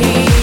free.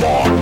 More